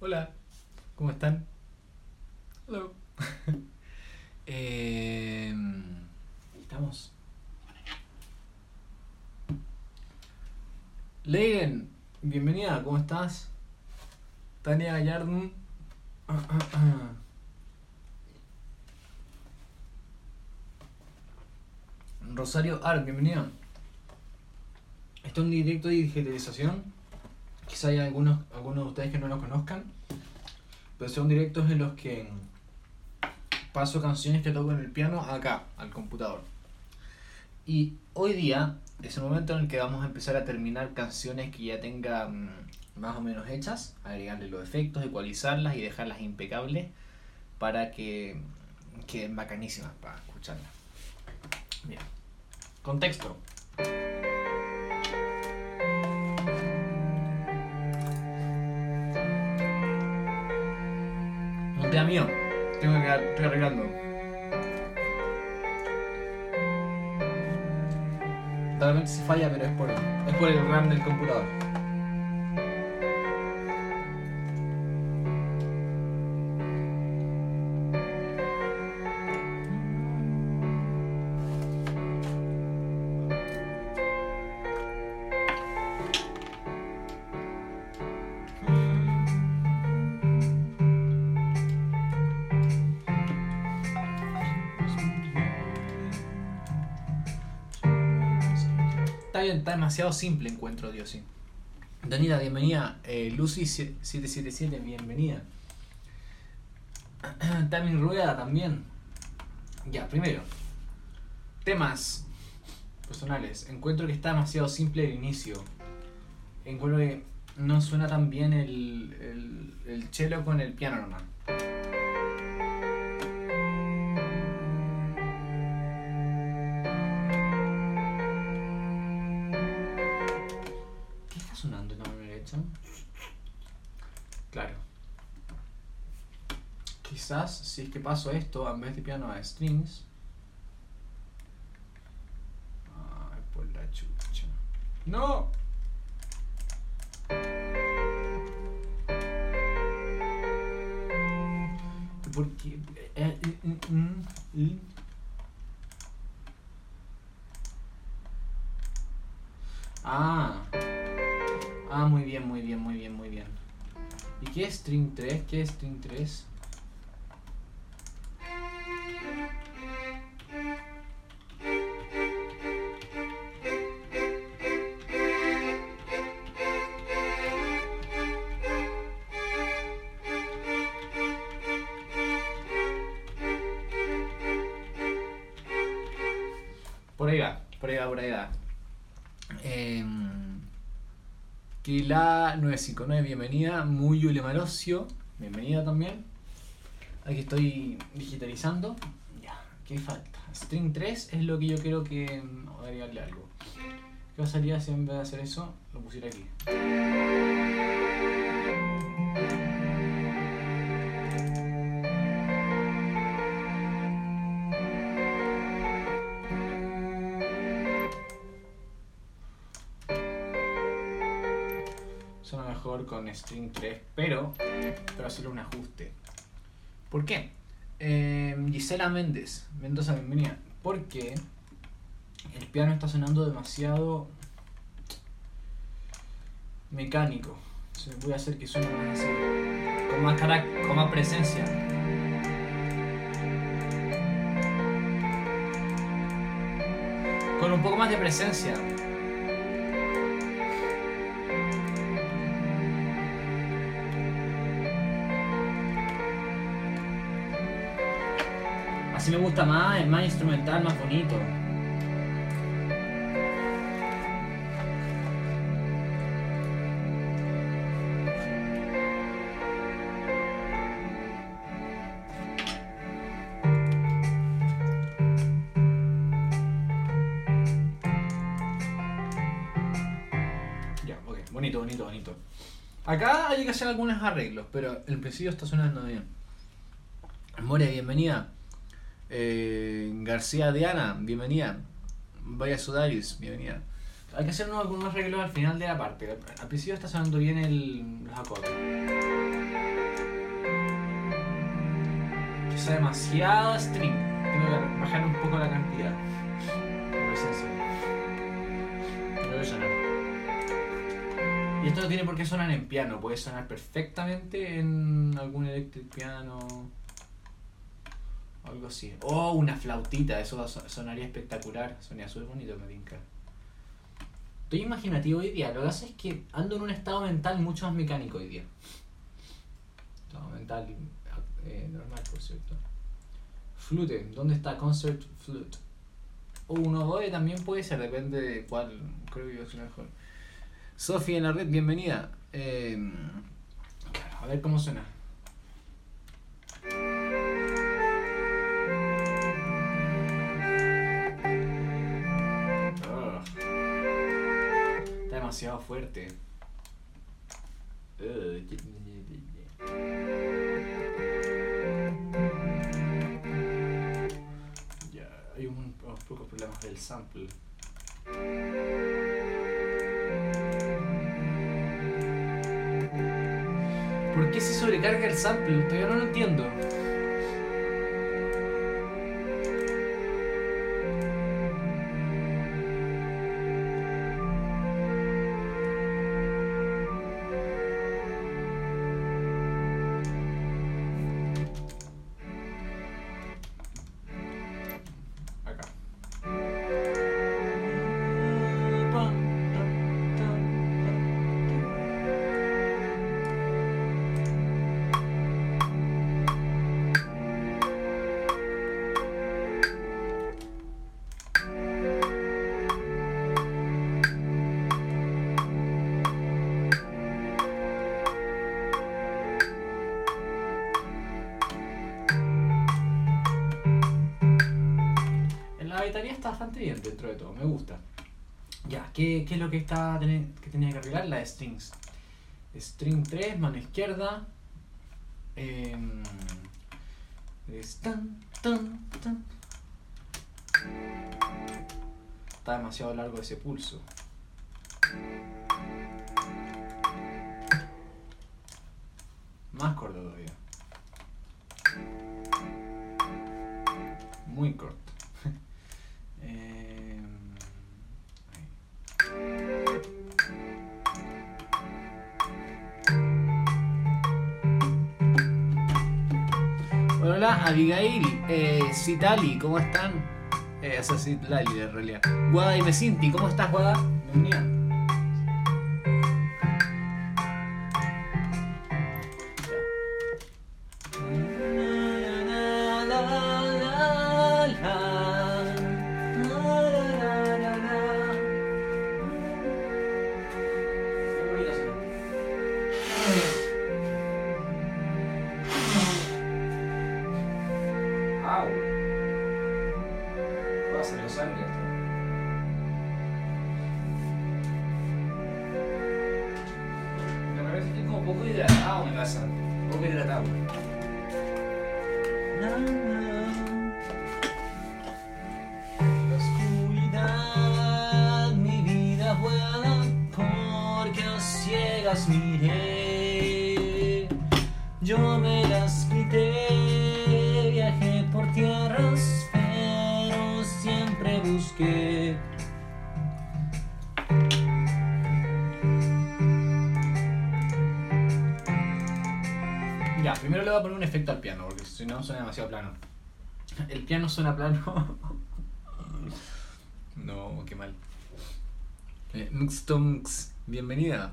Hola, ¿cómo están? Hello. eh, Estamos. Leiden, bienvenida, ¿cómo estás? Tania Gallardón. Rosario Art, bienvenida. Esto es un directo de digitalización. Quizá hay algunos, algunos de ustedes que no lo conozcan. Pero son directos en los que paso canciones que toco en el piano acá, al computador. Y hoy día es el momento en el que vamos a empezar a terminar canciones que ya tengan más o menos hechas, agregarle los efectos, ecualizarlas y dejarlas impecables para que queden bacanísimas para escucharlas. Bien. Contexto. Tema mío. Tengo que estoy arreglando. Realmente se falla, pero es por, es por el RAM del computador. Demasiado simple encuentro, Dios sí. Danila, bienvenida. Eh, Lucy777, bienvenida. Tamin Rueda también. Ya, primero. Temas personales. Encuentro que está demasiado simple el inicio. Encuentro que no suena tan bien el, el, el cello con el piano normal. Si es que paso esto en vez de piano a strings. Ay, por la chucha. ¡No! ¿Por qué? Eh, eh, mm, mm, mm. Ah. Ah, muy bien, muy bien, muy bien, muy bien. ¿Y qué es string 3? ¿Qué es string 3? Kila 959, bienvenida. Muy Yule Marosio, bienvenida también. Aquí estoy digitalizando. Ya, ¿qué falta? String 3 es lo que yo quiero que mm, agregarle algo. ¿Qué pasaría si en vez de hacer eso lo pusiera aquí? Suena mejor con string 3, pero pero hacerle un ajuste. ¿Por qué? Eh, Gisela Méndez, Mendoza, bienvenida. Porque el piano está sonando demasiado mecánico. Entonces voy a hacer que suene más así, con más con más presencia. Con un poco más de presencia. Así me gusta más, es más instrumental, más bonito. Bonito, bonito, bonito. Acá hay que hacer algunos arreglos, pero el principio está sonando bien. More, bienvenida. Eh, García Diana, bienvenida. Vaya Sudaris, bienvenida. Hay que hacer unos, algunos arreglos al final de la parte. Al principio está sonando bien el, los acordes. Demasiado string. Tengo que bajar un poco la cantidad. La presencia. Pero eso no. Y esto no tiene por qué sonar en piano. Puede sonar perfectamente en algún electric piano. Algo así. Oh, una flautita, eso so- sonaría espectacular. Sonaría súper bonito, me tinca. Estoy imaginativo hoy día. Lo que pasa es que ando en un estado mental mucho más mecánico hoy día. Estado mental eh, normal, por cierto. Flute, ¿dónde está Concert Flute? O un oboe también puede ser, depende de cuál creo yo es mejor. Sofía en la red, bienvenida. Eh, a ver cómo suena. Fuerte. Ya, hay un- unos pocos problemas del sample. ¿Por qué se sobrecarga el sample? Todavía no lo entiendo. Dentro de todo, me gusta. Ya, ¿qué, qué es lo que, está, que tenía que arreglar? Las strings. String 3, mano izquierda. em. Está demasiado largo ese pulso. Más corto todavía. Muy corto. Abigail, eh, Citali, ¿cómo están? Eh, esa es Citlali en realidad. Guada y Mesinti, ¿cómo estás, Guada? Suena plano. No, qué mal. Eh, bienvenida.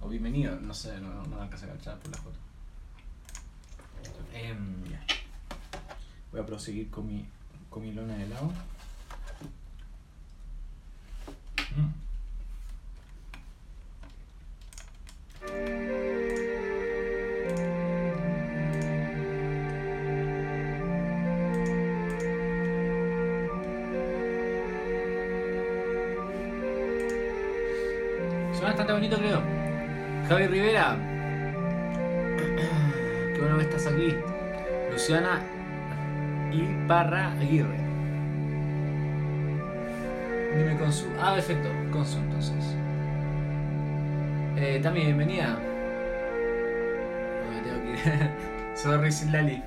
O bienvenido, no sé, no, no, no alcanza a cachar por la foto. Em. Voy a proseguir con mi, con mi lona de lado. Mm. Bueno aquí. Luciana Iparra Aguirre. Dime con su. Ah, perfecto. Con su entonces. Eh, Tami, bienvenida. No, me tengo que ir. Sorry, Silali.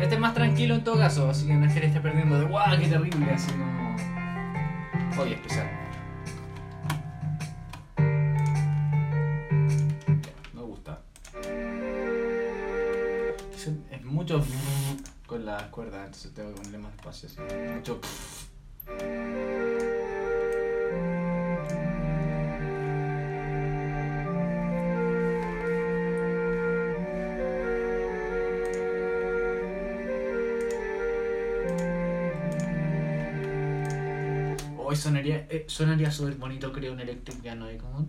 Este es más tranquilo en todo caso, así que no es que le esté perdiendo de guau, qué terrible, así como. Oye, especial. Cuerdas, entonces tengo que ponerle más espacio. así. Mucho. Hoy sonaría, eh, sonaría súper bonito, creo, un electric piano ahí como.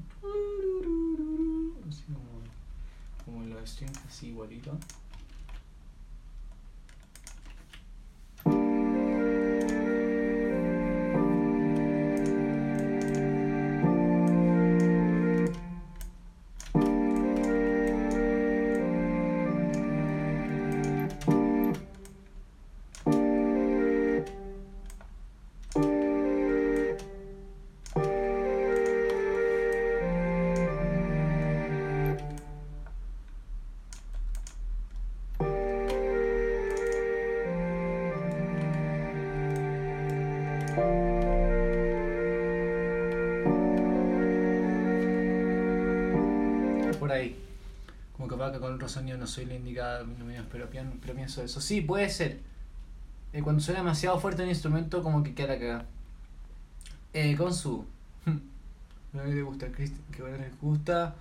Con otro sonido no soy la indicada, no me pero, pero pienso eso. Sí, puede ser. Eh, cuando suena demasiado fuerte un instrumento, como que queda la cagada. Eh, con su. No le gusta, que bueno les gusta.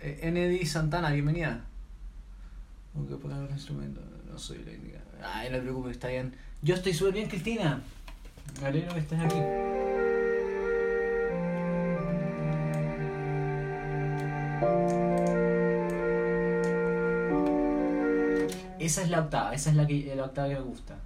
Eh, ND Santana, bienvenida. Tengo que poner un instrumento, no soy la indicada. Ay, no te preocupes, está bien. Yo estoy súper bien, Cristina. Me alegro que estés aquí. Esa es la octava, esa es la, que, la octava que me gusta.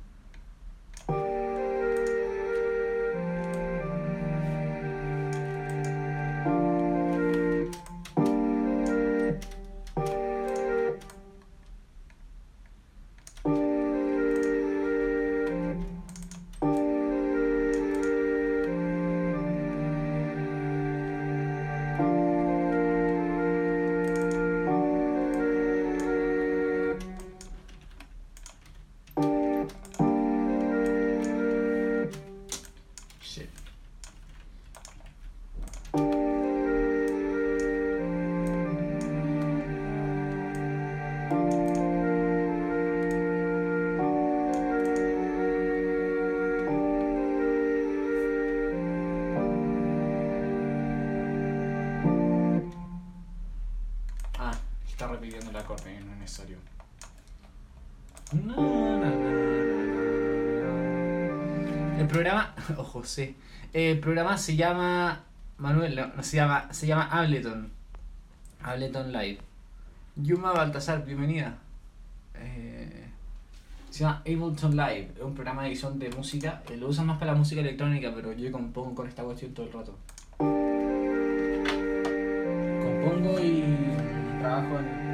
Na, na, na. El programa, ojo, sí. El programa se llama Manuel, no, no, se llama, se llama Ableton. Ableton Live. Yuma Baltasar, bienvenida. Eh, se llama Ableton Live, es un programa de edición de música. eh, lo usan más para la música electrónica, pero yo compongo con esta cuestión todo el rato. Compongo y trabajo en.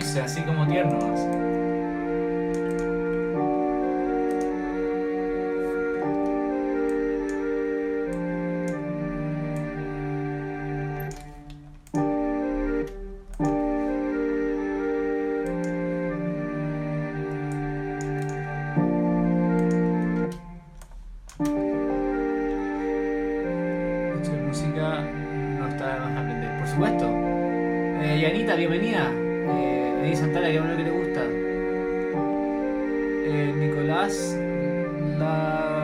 Dulce, así como tierno. así. Música no está de más aprender, por supuesto. Eh, Yanita, bienvenida. Eh, Eddie Santana, que bueno que le gusta. Eh, Nicolás La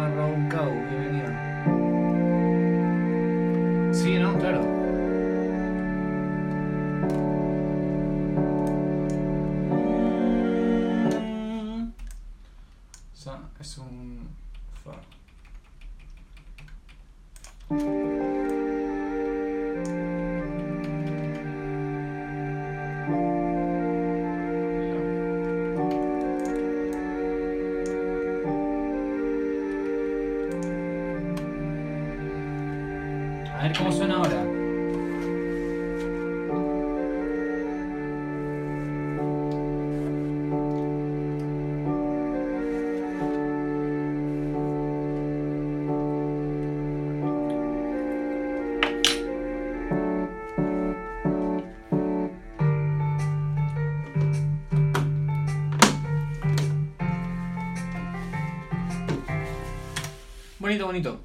Bonito.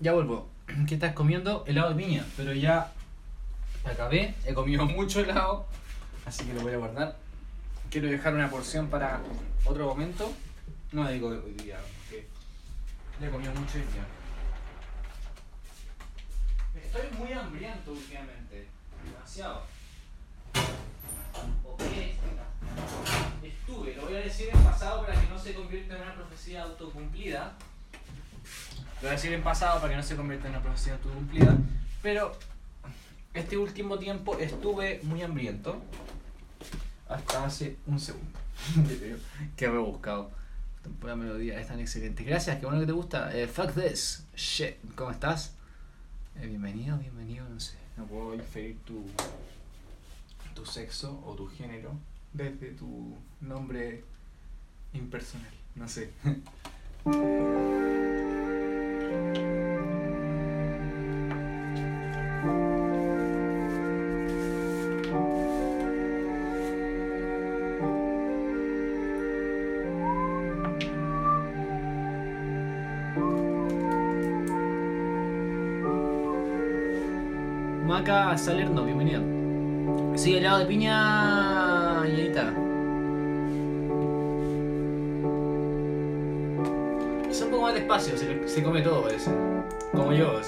Ya vuelvo. ¿Qué estás comiendo? Helado de piña. Pero ya acabé. He comido mucho helado. Así que lo voy a guardar. Quiero dejar una porción para otro momento. No digo hoy día, porque ya he comido mucho hoy día. Pasado para que no se convierta en una profecía autocumplida. Pero este último tiempo estuve muy hambriento. Hasta hace un segundo. Qué rebuscado. Pura melodía, es tan excelente. Gracias, qué bueno que te gusta. Eh, fuck this. Shit. ¿Cómo estás? Eh, bienvenido, bienvenido, no sé. No puedo inferir tu, tu sexo o tu género desde tu nombre impersonal. No sé. Maca Salerno, bienvenida. Sí, helado de piña Se, come todo parece. Como yo.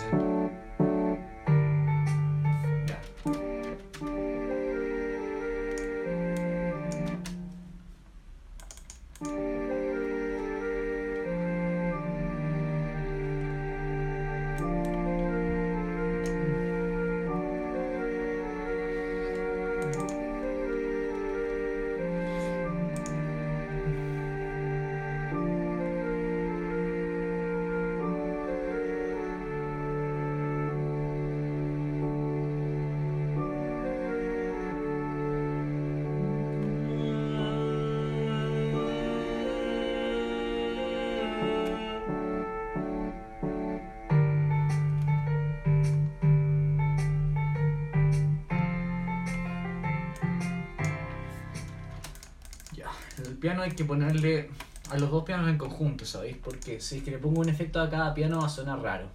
Piano hay que ponerle a los dos pianos en conjunto, ¿sabéis? Porque si es que le pongo un efecto a cada piano va a sonar raro.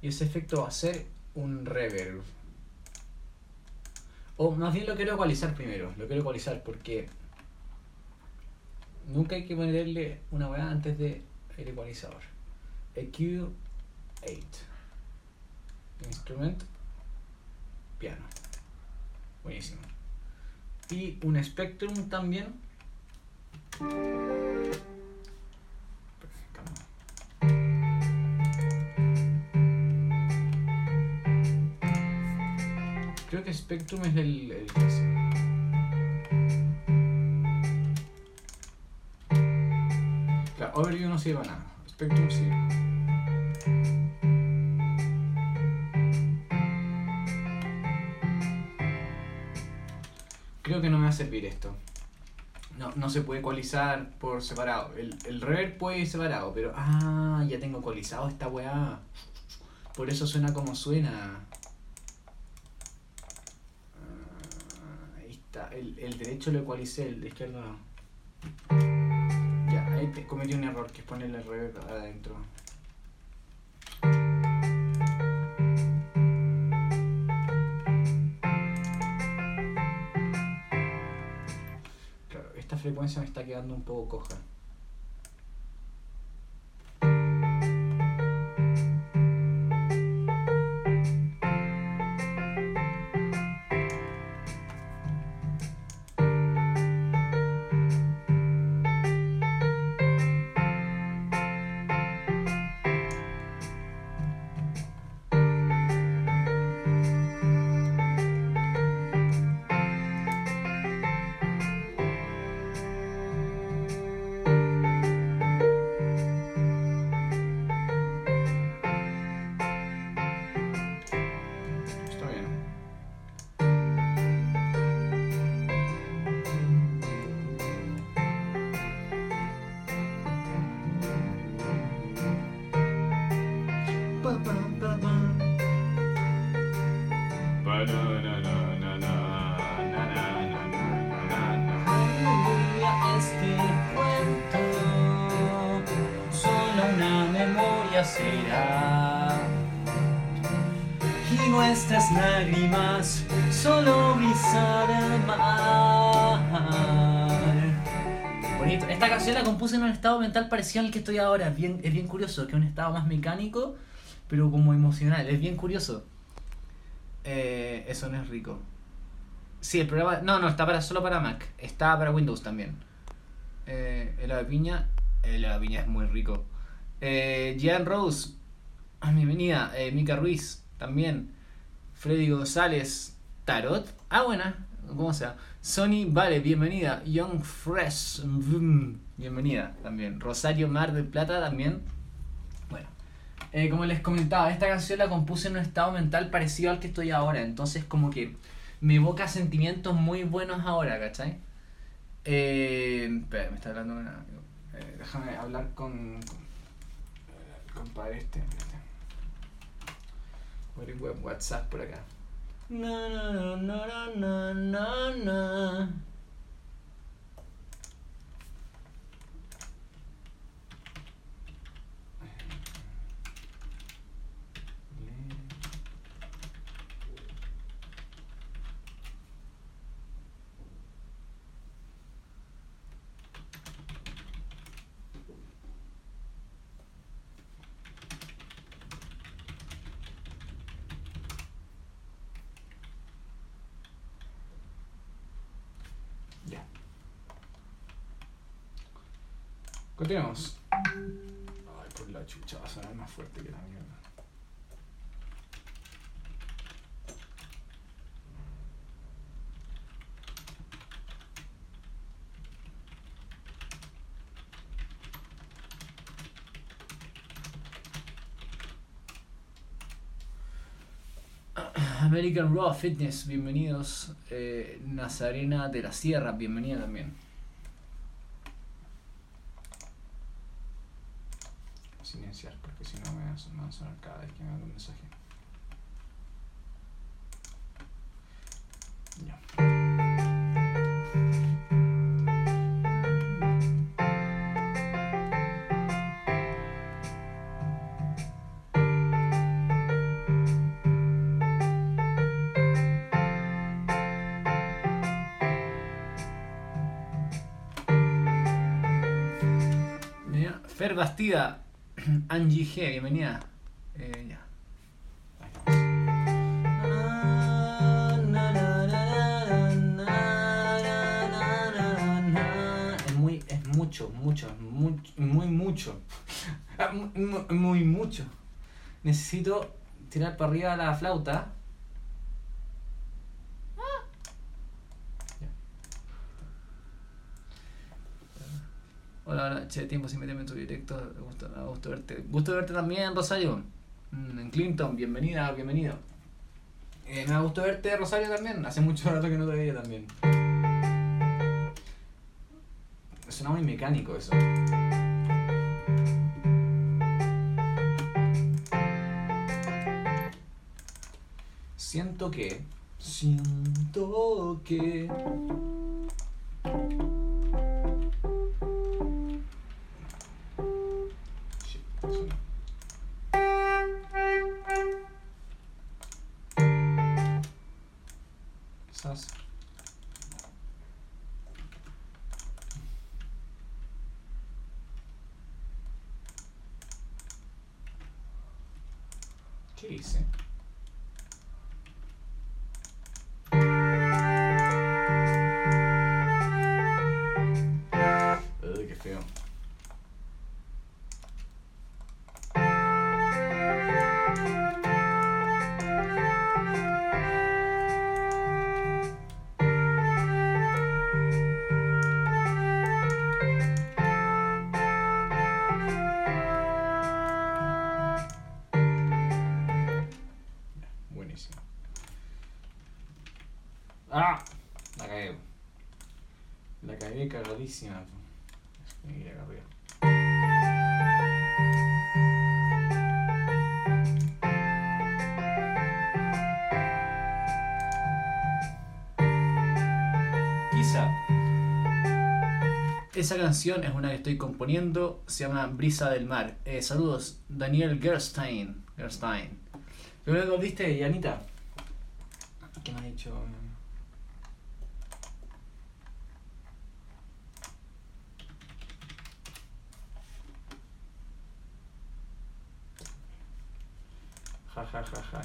Y ese efecto va a ser un reverb. O más bien lo quiero ecualizar primero, lo quiero ecualizar porque nunca hay que ponerle una weá antes de el ecualizador. EQ8. Instrument. Piano. Buenísimo y un Spectrum también. Creo que Spectrum es el, el. Claro, Overview no sirve a nada. Spectrum sí. Creo que no me va a servir esto. No, no se puede ecualizar por separado. El, el reverb puede ir separado, pero. Ah, ya tengo ecualizado esta weá. Por eso suena como suena. Ah, ahí está. El, el derecho lo ecualicé, el de izquierdo no. Ya, ahí te- cometí un error que es ponerle el reverb adentro. Frecuencia me está quedando un poco coja. Lágrimas solo brisa del mar. Bonito. Esta canción la compuse en un estado mental parecido al que estoy ahora. Es bien, es bien curioso, que es un estado más mecánico, pero como emocional. Es bien curioso. Eh, eso no es rico. Sí, el programa. No, no, está para, solo para Mac. Está para Windows también. Eh, el de piña. El piña es muy rico. Eh, Rose. Bienvenida. Eh, Mika Ruiz. También. Freddy González. Tarot. Ah, buena. ¿Cómo sea? Sony Vale, bienvenida. Young Fresh. mm, Bienvenida también. Rosario Mar del Plata también. Bueno. Eh, como les comentaba, esta canción la compuse en un estado mental parecido al que estoy ahora. Entonces como que me evoca sentimientos muy buenos ahora, ¿cachai? Eh, espera, me está hablando una... eh, déjame hablar con... con el compadre este. A WhatsApp por acá. Na, na, na, na, na, na, Continuamos. Ay, por la chucha, va a sonar más fuerte que la mierda. American Raw Fitness, bienvenidos. Eh, Nazarena de la Sierra, bienvenida también. Angie G, bienvenida. Eh. Es muy, es mucho, mucho, muy, mucho. Mu- mu- Muy mucho. Necesito tirar para arriba la flauta. Hola, hola, che, tiempo sin meterme en tu directo. Me gusta verte. Gusto verte también, Rosario. Mm, En Clinton, bienvenida, bienvenido. Eh, me da gusto verte, Rosario, también. Hace mucho rato que no te veía también. Suena muy mecánico eso. Siento que. Siento que. Esa canción es una que estoy componiendo, se llama Brisa del Mar. Eh, saludos, Daniel Gerstein. Gerstein. ¿Lo que Yanita? ¿Qué me ha dicho? Ja, ja, ja, ja.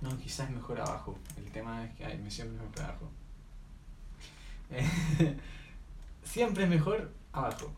No, quizás mejor abajo. El tema es que ay, me siempre mejor abajo. Siempre es mejor abajo.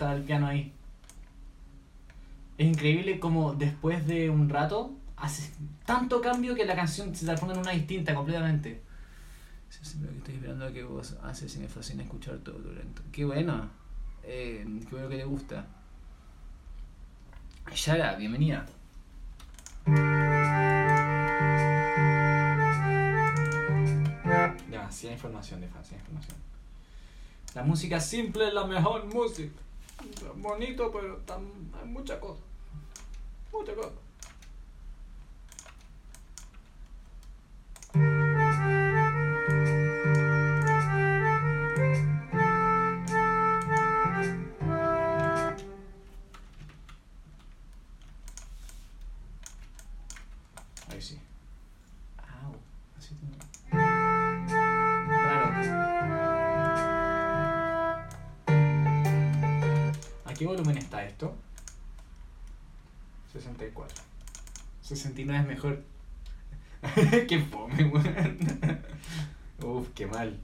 Gusta el piano ahí. Es increíble como después de un rato hace tanto cambio que la canción se transforma en una distinta completamente. Sí, sí, pero que estoy esperando a que vos haces y me fascina escuchar todo tu lento. Qué bueno. Eh, qué bueno que te gusta. Yara, bienvenida. Demasiada información, demasiada información. La música simple es la mejor música. Bonito, pero tan, hay mucha cosa. Mucha cosa. Esto? 64. 69 es mejor. qué fome, weón. Uf, qué mal.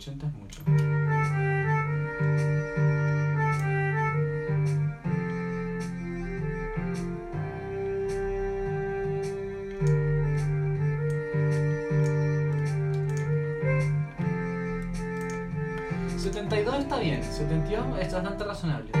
80 es mucho. ¿72 está bien? ¿72 es bastante razonable?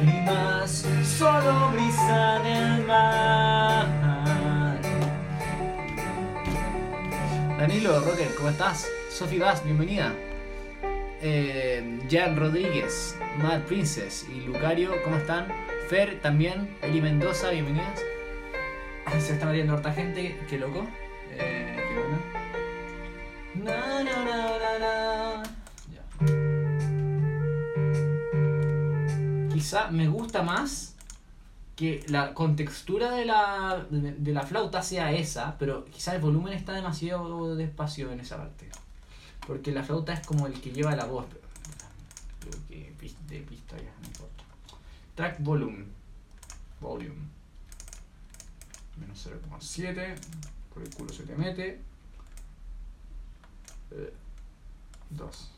Lágrimas, solo brisa del mar. Danilo, Rocker, ¿cómo estás? Sofi Vaz, bienvenida. Eh, Jan Rodríguez, Mad Princess y Lucario, ¿cómo están? Fer también, Eli Mendoza, bienvenidas. Se está metiendo harta gente, qué loco. Eh, quizá me gusta más que la contextura de la, de, la flauta sea esa, pero quizá el volumen está demasiado despacio en esa parte. Porque la flauta es como el que lleva la voz. Creo que de pista ya, no importa. Track volume. Volume. Menos 0,7. Por el culo se te mete. 2.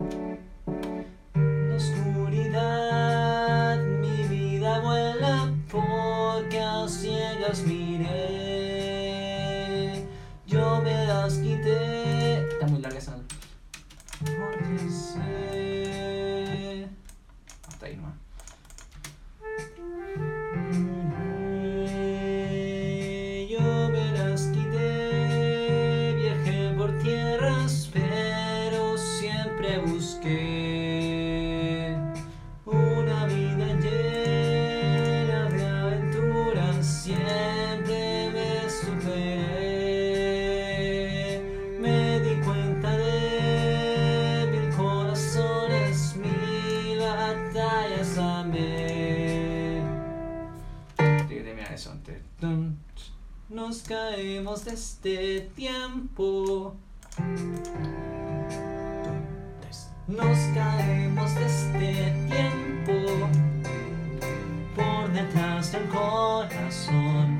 La oscuridad, mi vida vuela porque a ciegas miré. Yo me las quité este tiempo. Nos caemos de este tiempo. Por detrás del corazón.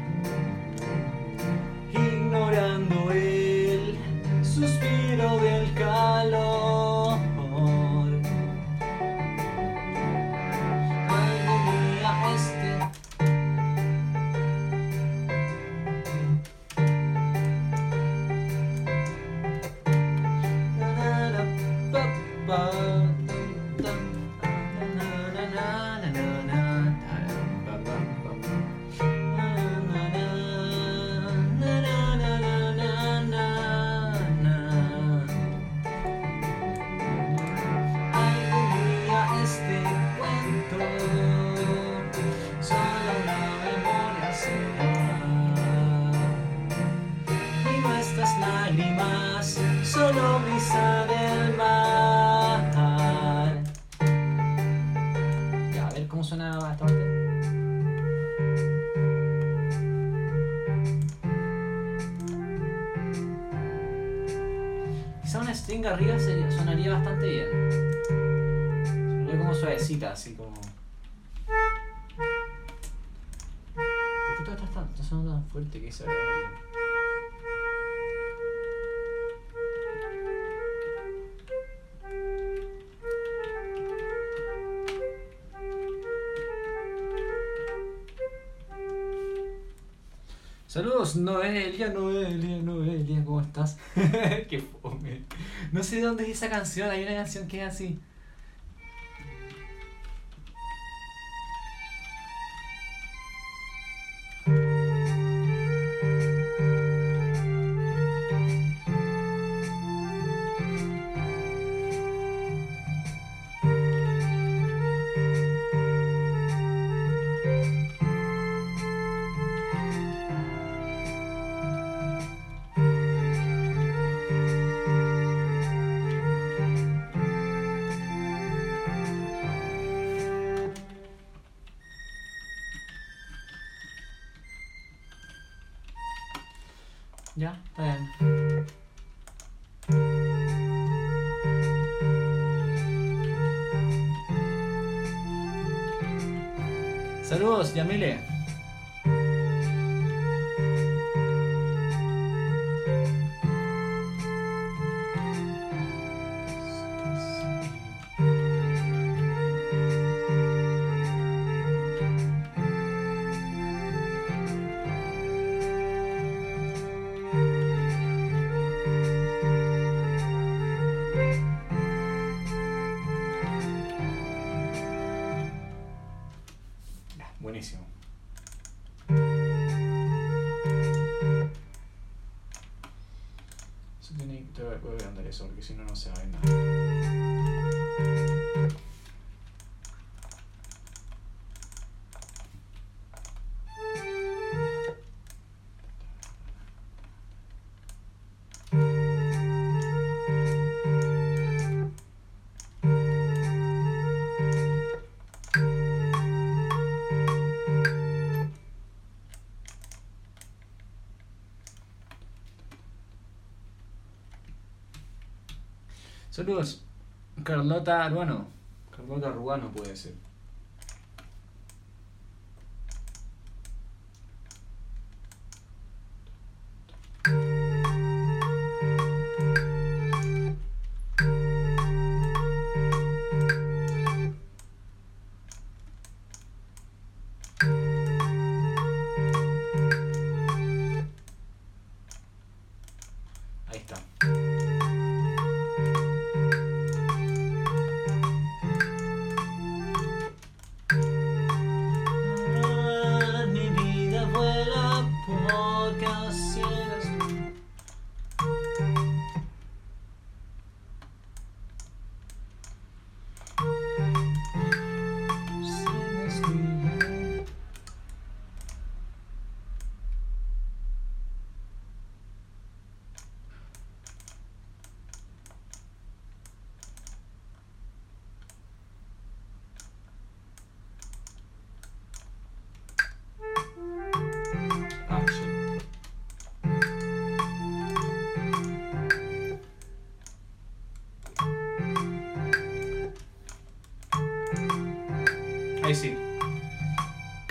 Noelia, Noelia, Noelia, ¿cómo estás? Qué fome. No sé de dónde es esa canción, hay una canción que es así. Saludos, Yamile. Ya, Carlota Aruano. Carlota Rugano puede ser.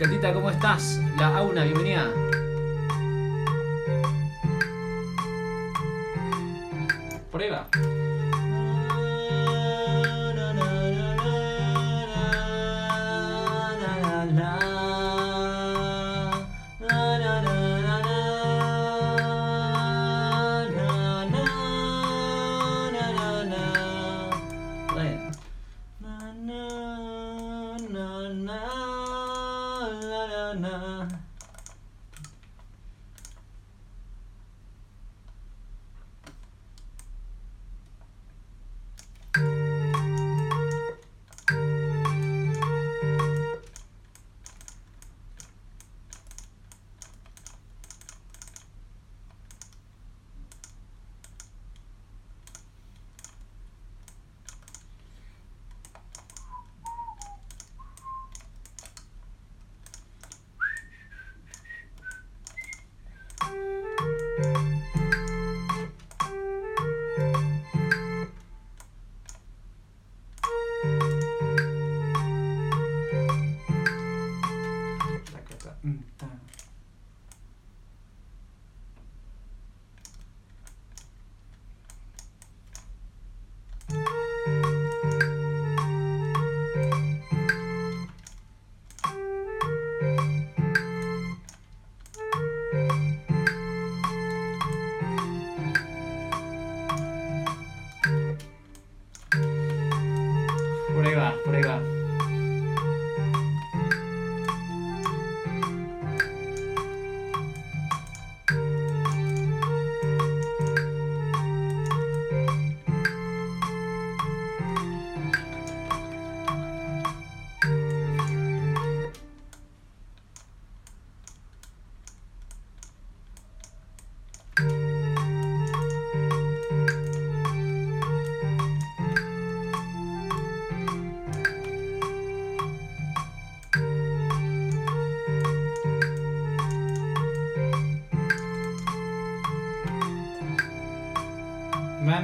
Catita, ¿cómo estás? La Auna, bienvenida.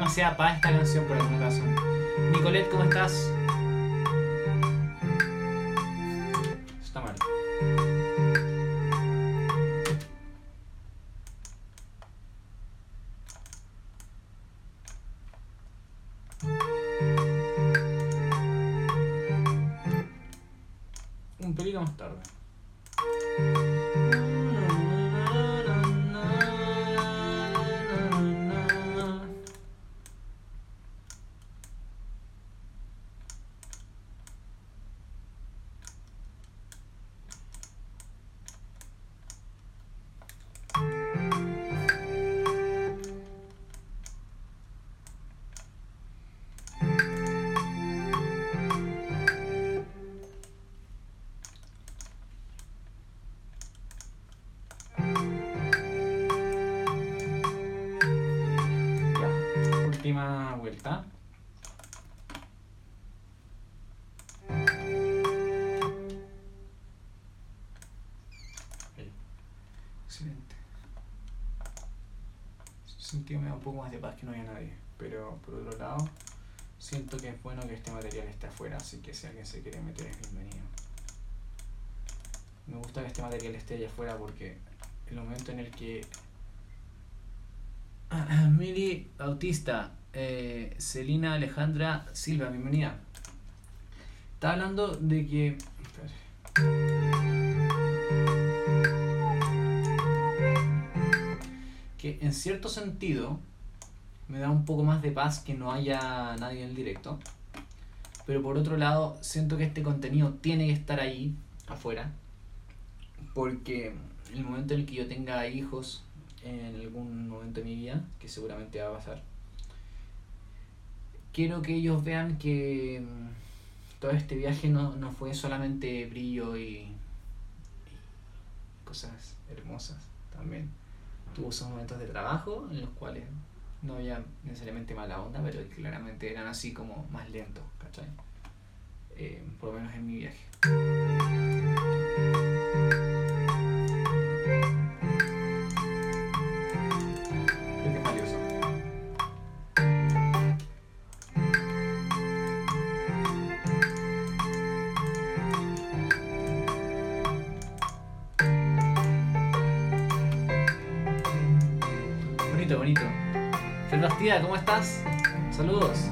sea para esta canción por alguna razón. Nicolette, ¿cómo estás? me da un poco más de paz que no haya nadie. Pero por otro lado, siento que es bueno que este material esté afuera, así que si alguien se quiere meter es bienvenido. Me gusta que este material esté allá afuera porque el momento en el que Mili Bautista, eh, Celina Alejandra Silva, bienvenida. Está hablando de que En cierto sentido me da un poco más de paz que no haya nadie en el directo. Pero por otro lado, siento que este contenido tiene que estar ahí, afuera. Porque el momento en el que yo tenga hijos, en algún momento de mi vida, que seguramente va a pasar, quiero que ellos vean que mm, todo este viaje no, no fue solamente brillo y cosas hermosas también. Tuvo esos momentos de trabajo en los cuales no había necesariamente mala onda, pero claramente eran así como más lentos, ¿cachai? Eh, por lo menos en mi viaje. ¿Cómo estás? Saludos.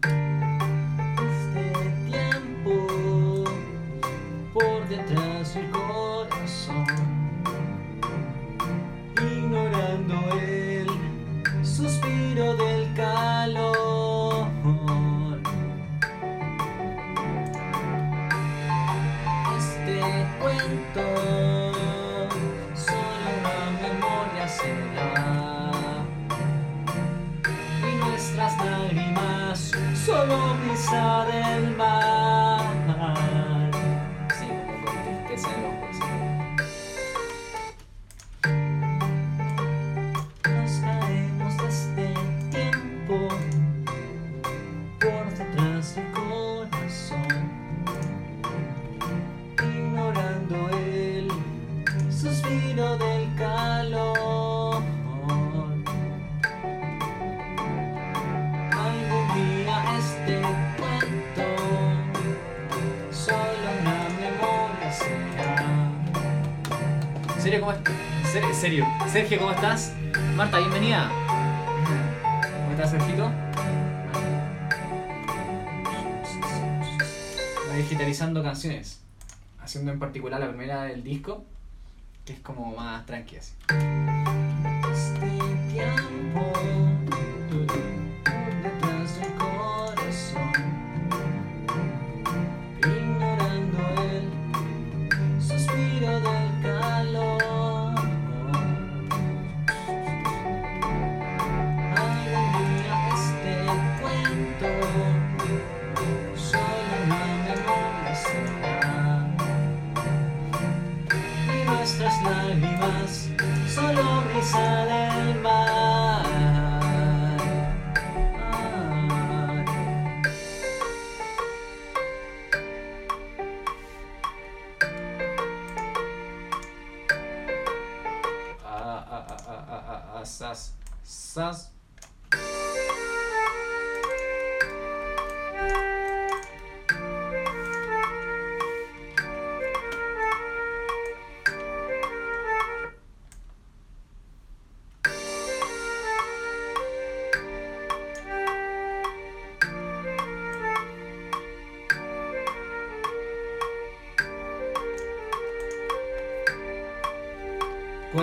Sergio, ¿cómo estás? Marta, bienvenida. ¿Cómo estás, Sergito? Va digitalizando canciones. Haciendo en particular la primera del disco, que es como más tranqui. Este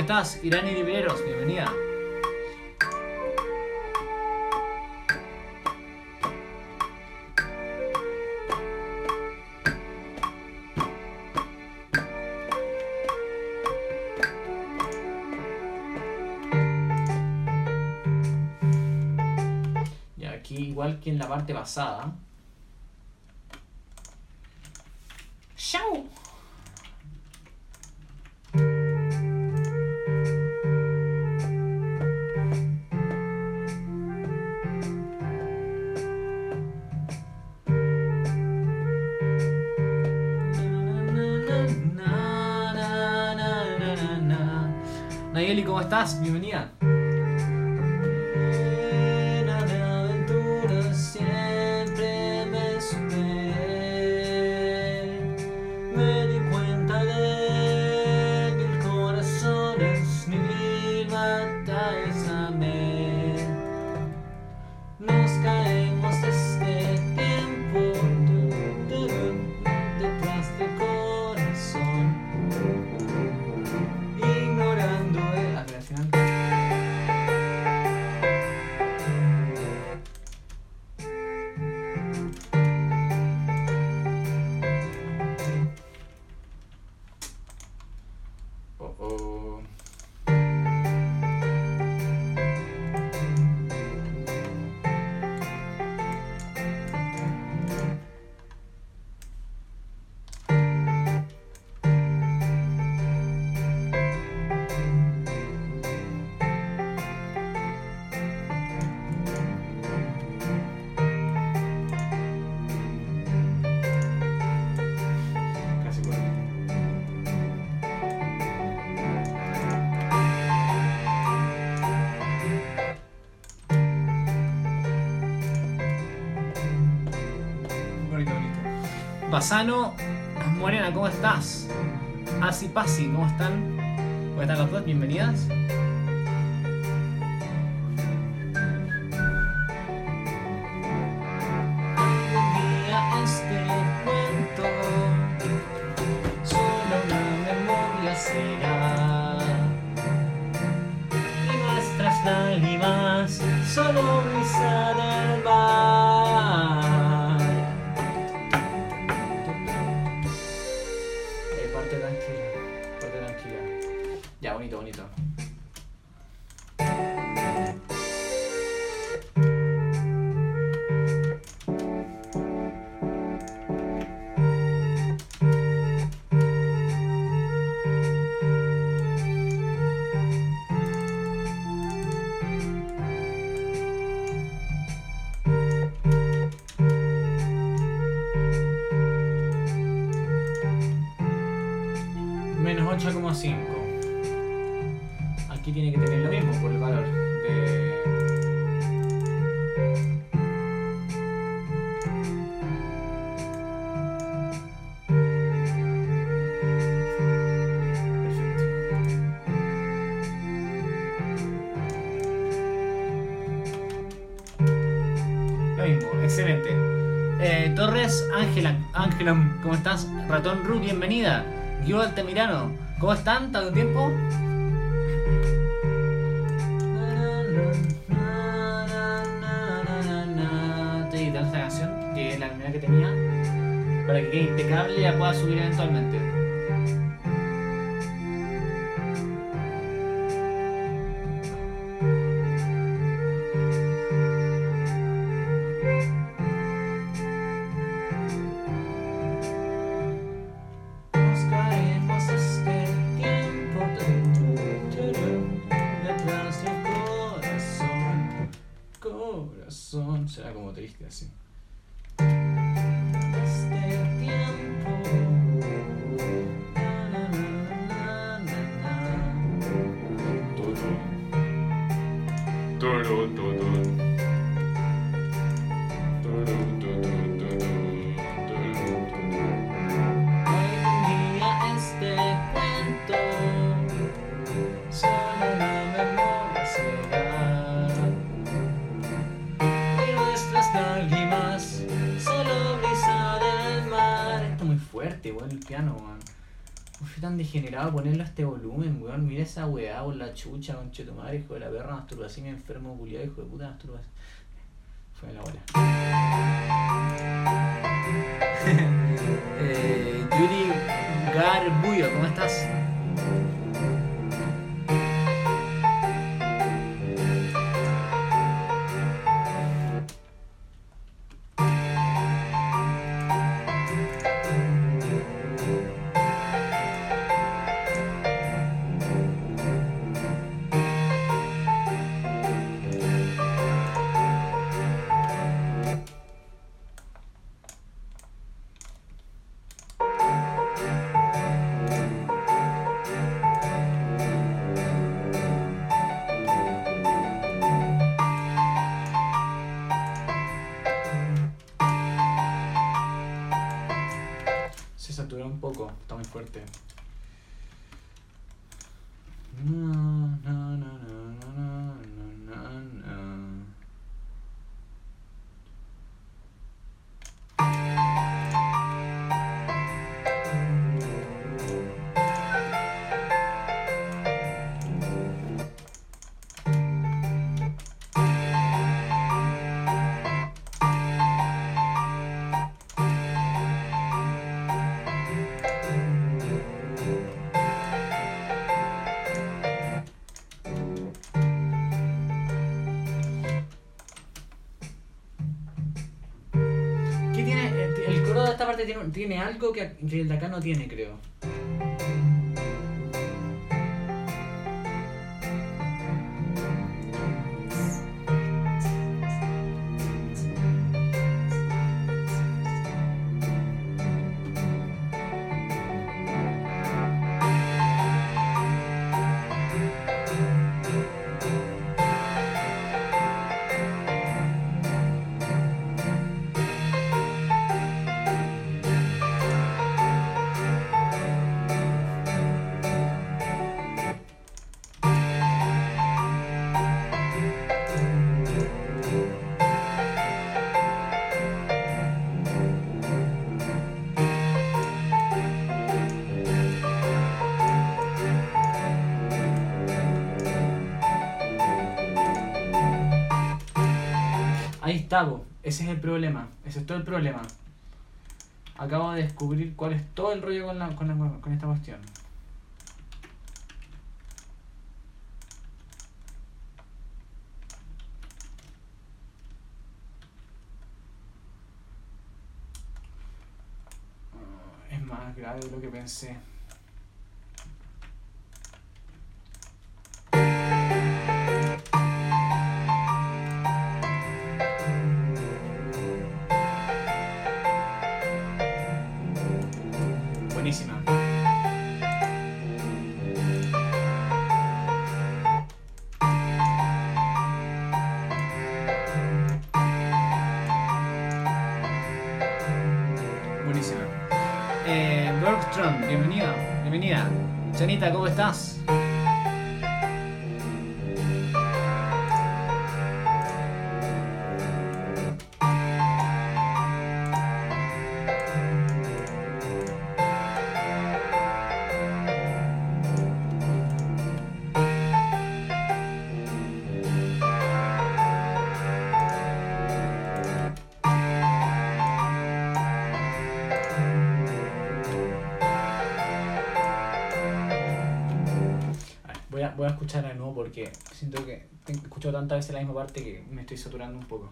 estás, Irani Riveros? Bienvenida. Y aquí, igual que en la parte pasada. Basano, Morena, ¿cómo estás? Asi Pasi, ¿cómo están? ¿Cómo están las dos? Bienvenidas. 5. Aquí tiene que tener lo mismo por el valor de... Lo mismo, excelente. Eh, Torres, Ángela, Ángela, ¿cómo estás? Ratón Ru, bienvenida. Guido Altamirano, ¿cómo están? ¿Tanto tiempo? Estoy editando esta canción, que es la primera que tenía, para que quede impecable y la pueda subir eventualmente. Fuerte, weón. Fui tan degenerado ponerlo a este volumen, weón. Mira esa weá por la chucha, conche tu madre, hijo de la perra, masturbación enfermo, culiado, hijo de puta, masturbación. Fue la bola. eh, Yuri Garbullo, ¿cómo estás? Tiene, tiene algo que, que el de acá no tiene, creo. Ese es el problema. Ese es todo el problema. Acabo de descubrir cuál es todo el rollo con, con, esta cuestión. Es más grave de lo que pensé. Bienvenida. Bienvenida. Janita, ¿cómo estás? Escucho tantas veces la misma parte que me estoy saturando un poco.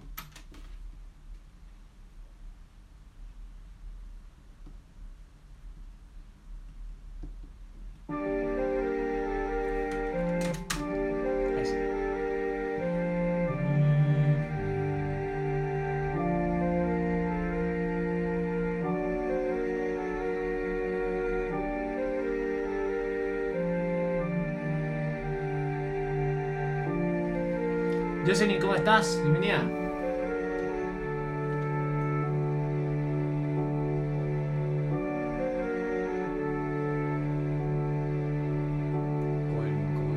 Jocelyn, ¿cómo estás? Bienvenida. Como en, como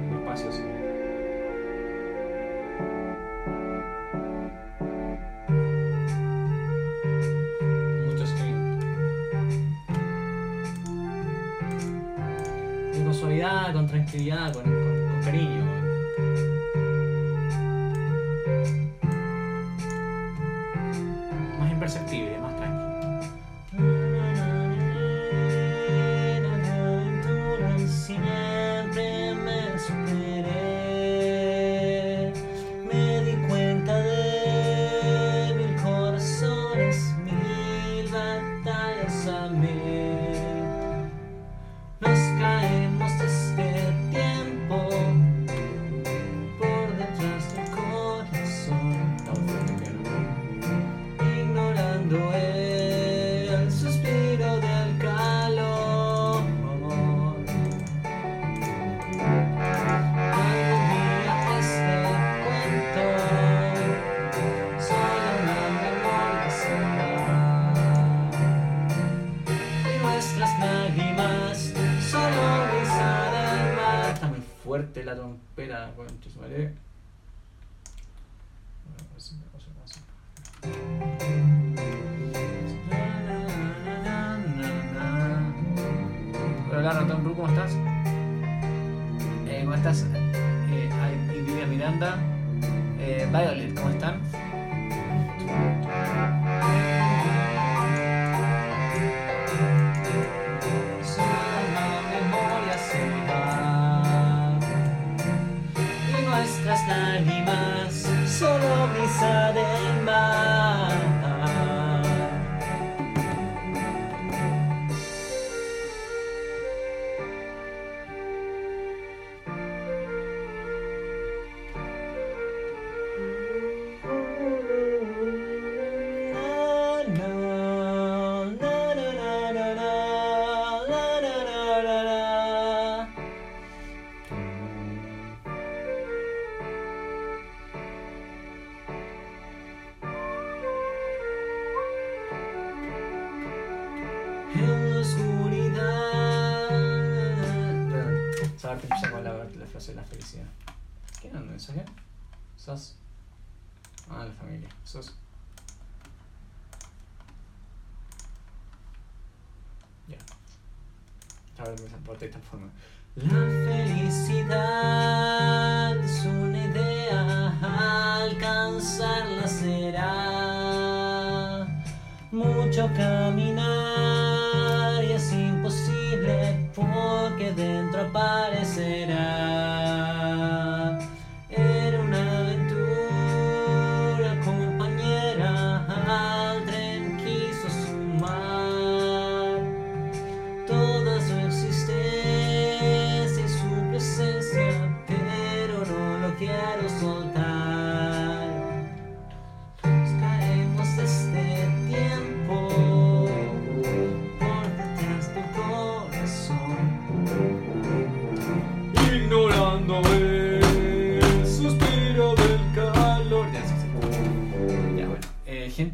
que empieza con la, la frase de la felicidad. ¿Quién anda en mensaje? ¿Sos? Ah, la familia. ¿Sos? Ya. A ver, me parte de esta forma. La felicidad es una idea, alcanzarla será mucho caminar porque dentro aparecerá.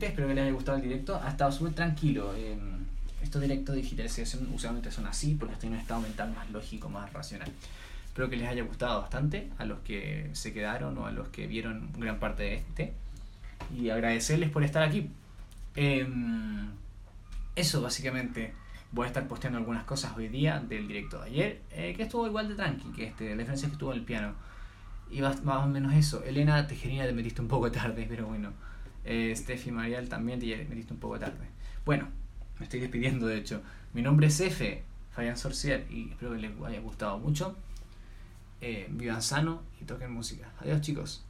Gente, espero que les haya gustado el directo. Ha estado súper tranquilo. Eh, estos directos de digitalización usualmente son así porque estoy en un estado mental más lógico, más racional. Espero que les haya gustado bastante a los que se quedaron o a los que vieron gran parte de este. Y agradecerles por estar aquí. Em, eso básicamente. Voy a estar posteando algunas cosas hoy día del directo de ayer, eh, que estuvo igual de tranqui que este. La diferencia es que estuvo en el piano. Y más, más o menos eso. Elena Tejerina te metiste un poco tarde, pero bueno. Eh, Steffi Marial también te metiste un poco tarde. Bueno, me estoy despidiendo de hecho. Mi nombre es F, Fabián Sorcier, y espero que les haya gustado mucho. Eh, vivan sano y toquen música. Adiós chicos.